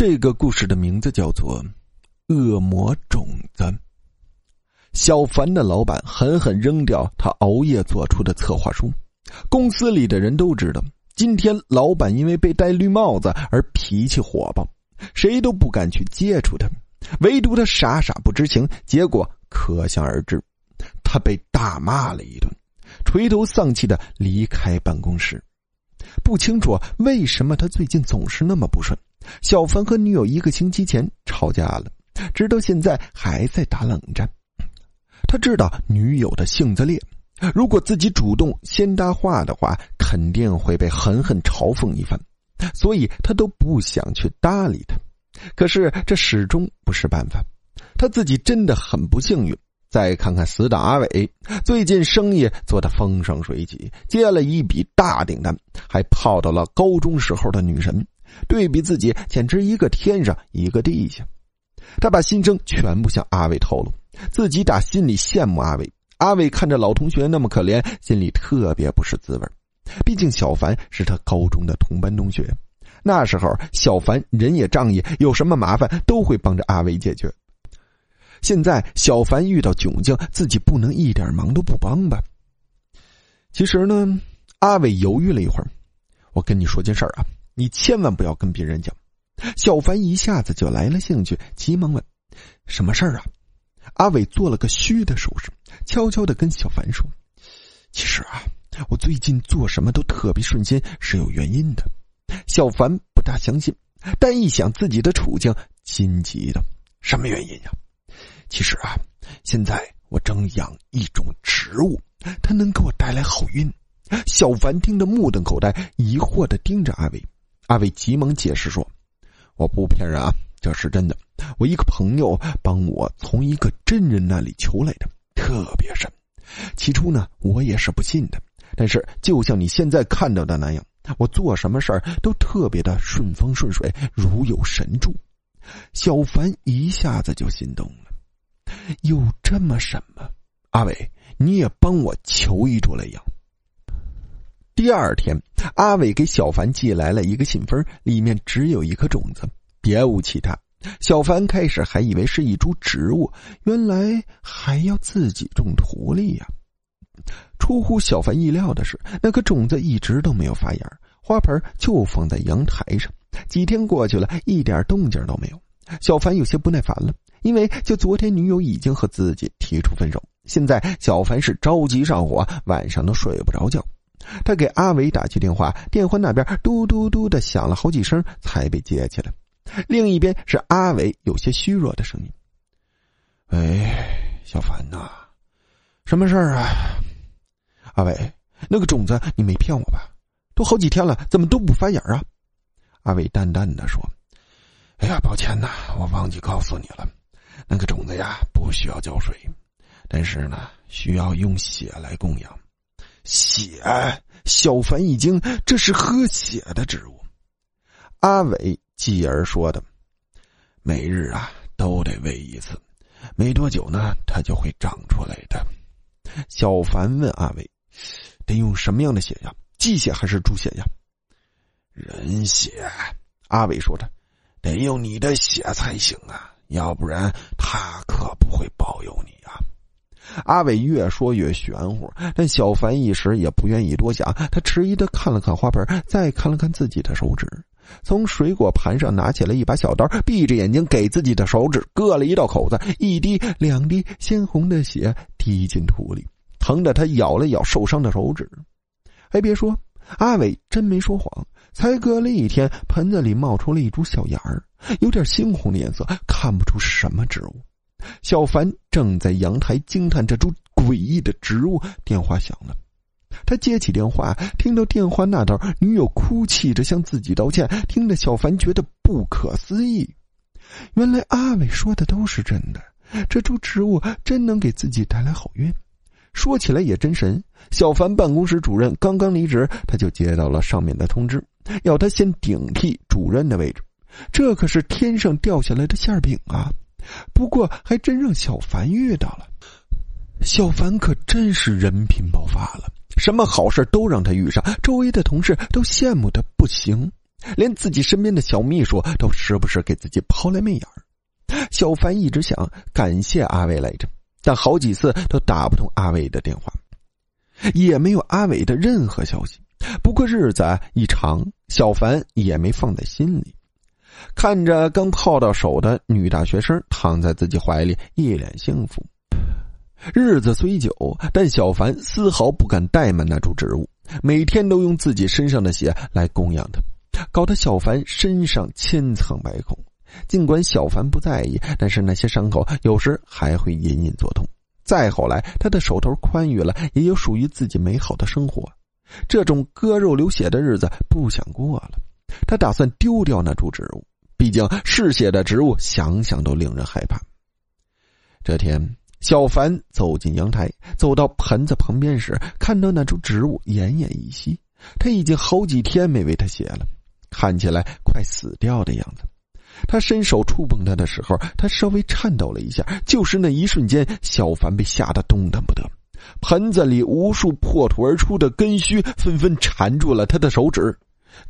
这个故事的名字叫做《恶魔种子》。小凡的老板狠狠扔掉他熬夜做出的策划书，公司里的人都知道，今天老板因为被戴绿帽子而脾气火爆，谁都不敢去接触他，唯独他傻傻不知情，结果可想而知，他被大骂了一顿，垂头丧气的离开办公室。不清楚为什么他最近总是那么不顺。小凡和女友一个星期前吵架了，直到现在还在打冷战。他知道女友的性子烈，如果自己主动先搭话的话，肯定会被狠狠嘲讽一番，所以他都不想去搭理他。可是这始终不是办法，他自己真的很不幸运。再看看死党阿伟，最近生意做得风生水起，接了一笔大订单，还泡到了高中时候的女神。对比自己，简直一个天上一个地下。他把心声全部向阿伟透露，自己打心里羡慕阿伟。阿伟看着老同学那么可怜，心里特别不是滋味。毕竟小凡是他高中的同班同学，那时候小凡人也仗义，有什么麻烦都会帮着阿伟解决。现在小凡遇到窘境，自己不能一点忙都不帮吧？其实呢，阿伟犹豫了一会儿，我跟你说件事儿啊。你千万不要跟别人讲。小凡一下子就来了兴趣，急忙问：“什么事儿啊？”阿伟做了个虚的手势，悄悄的跟小凡说：“其实啊，我最近做什么都特别顺心，是有原因的。”小凡不大相信，但一想自己的处境，心急的：“什么原因呀？”其实啊，现在我正养一种植物，它能给我带来好运。小凡听得目瞪口呆，疑惑的盯着阿伟。阿伟急忙解释说：“我不骗人啊，这是真的。我一个朋友帮我从一个真人那里求来的，特别神。起初呢，我也是不信的。但是就像你现在看到的那样，我做什么事儿都特别的顺风顺水，如有神助。”小凡一下子就心动了。有这么神吗？阿伟，你也帮我求一出来养。第二天，阿伟给小凡寄来了一个信封，里面只有一颗种子，别无其他。小凡开始还以为是一株植物，原来还要自己种土里呀。出乎小凡意料的是，那颗种子一直都没有发芽，花盆就放在阳台上。几天过去了，一点动静都没有。小凡有些不耐烦了，因为就昨天女友已经和自己提出分手，现在小凡是着急上火，晚上都睡不着觉。他给阿伟打去电话，电话那边嘟嘟嘟的响了好几声才被接起来。另一边是阿伟有些虚弱的声音：“喂，小凡呐，什么事儿啊？阿伟，那个种子你没骗我吧？都好几天了，怎么都不发芽啊？”阿伟淡淡的说：“哎呀，抱歉呐，我忘记告诉你了，那个种子呀不需要浇水，但是呢需要用血来供养。”血，小凡一惊，这是喝血的植物。阿伟继而说的：“每日啊都得喂一次，没多久呢，它就会长出来的。”小凡问阿伟：“得用什么样的血呀？鸡血还是猪血呀？”人血。阿伟说着：“得用你的血才行啊，要不然他可不会保佑你啊。”阿伟越说越玄乎，但小凡一时也不愿意多想。他迟疑的看了看花盆，再看了看自己的手指，从水果盘上拿起了一把小刀，闭着眼睛给自己的手指割了一道口子，一滴两滴鲜红的血滴进土里，疼得他咬了咬受伤的手指。还别说，阿伟真没说谎，才割了一天，盆子里冒出了一株小芽儿，有点猩红的颜色，看不出是什么植物。小凡正在阳台惊叹这株诡异的植物，电话响了。他接起电话，听到电话那头女友哭泣着向自己道歉，听得小凡觉得不可思议。原来阿伟说的都是真的，这株植物真能给自己带来好运。说起来也真神，小凡办公室主任刚刚离职，他就接到了上面的通知，要他先顶替主任的位置。这可是天上掉下来的馅饼啊！不过还真让小凡遇到了，小凡可真是人品爆发了，什么好事都让他遇上，周围的同事都羡慕的不行。连自己身边的小秘书都时不时给自己抛来媚眼儿。小凡一直想感谢阿伟来着，但好几次都打不通阿伟的电话，也没有阿伟的任何消息。不过日子一长，小凡也没放在心里。看着刚泡到手的女大学生躺在自己怀里，一脸幸福。日子虽久，但小凡丝毫不敢怠慢那株植物，每天都用自己身上的血来供养它，搞得小凡身上千疮百孔。尽管小凡不在意，但是那些伤口有时还会隐隐作痛。再后来，他的手头宽裕了，也有属于自己美好的生活。这种割肉流血的日子不想过了，他打算丢掉那株植物。毕竟嗜血的植物，想想都令人害怕。这天，小凡走进阳台，走到盆子旁边时，看到那株植物奄奄一息。他已经好几天没为它血了，看起来快死掉的样子。他伸手触碰它的时候，他稍微颤抖了一下。就是那一瞬间，小凡被吓得动弹不得。盆子里无数破土而出的根须纷纷缠住了他的手指，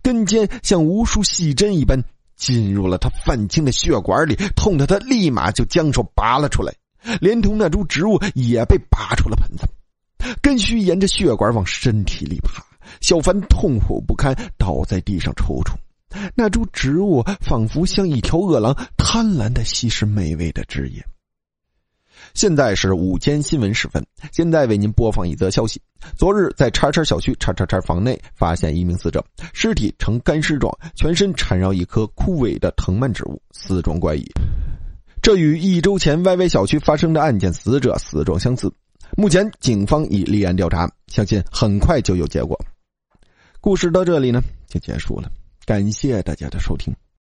根尖像无数细针一般。进入了他泛青的血管里，痛得他立马就将手拔了出来，连同那株植物也被拔出了盆子，根须沿着血管往身体里爬。小凡痛苦不堪，倒在地上抽搐。那株植物仿佛像一条饿狼，贪婪的吸食美味的汁液。现在是午间新闻时分，现在为您播放一则消息：昨日在叉叉小区叉叉叉房内发现一名死者，尸体呈干尸状，全身缠绕一棵枯萎的藤蔓植物，死状怪异。这与一周前 YY 小区发生的案件死者死状相似。目前警方已立案调查，相信很快就有结果。故事到这里呢就结束了，感谢大家的收听。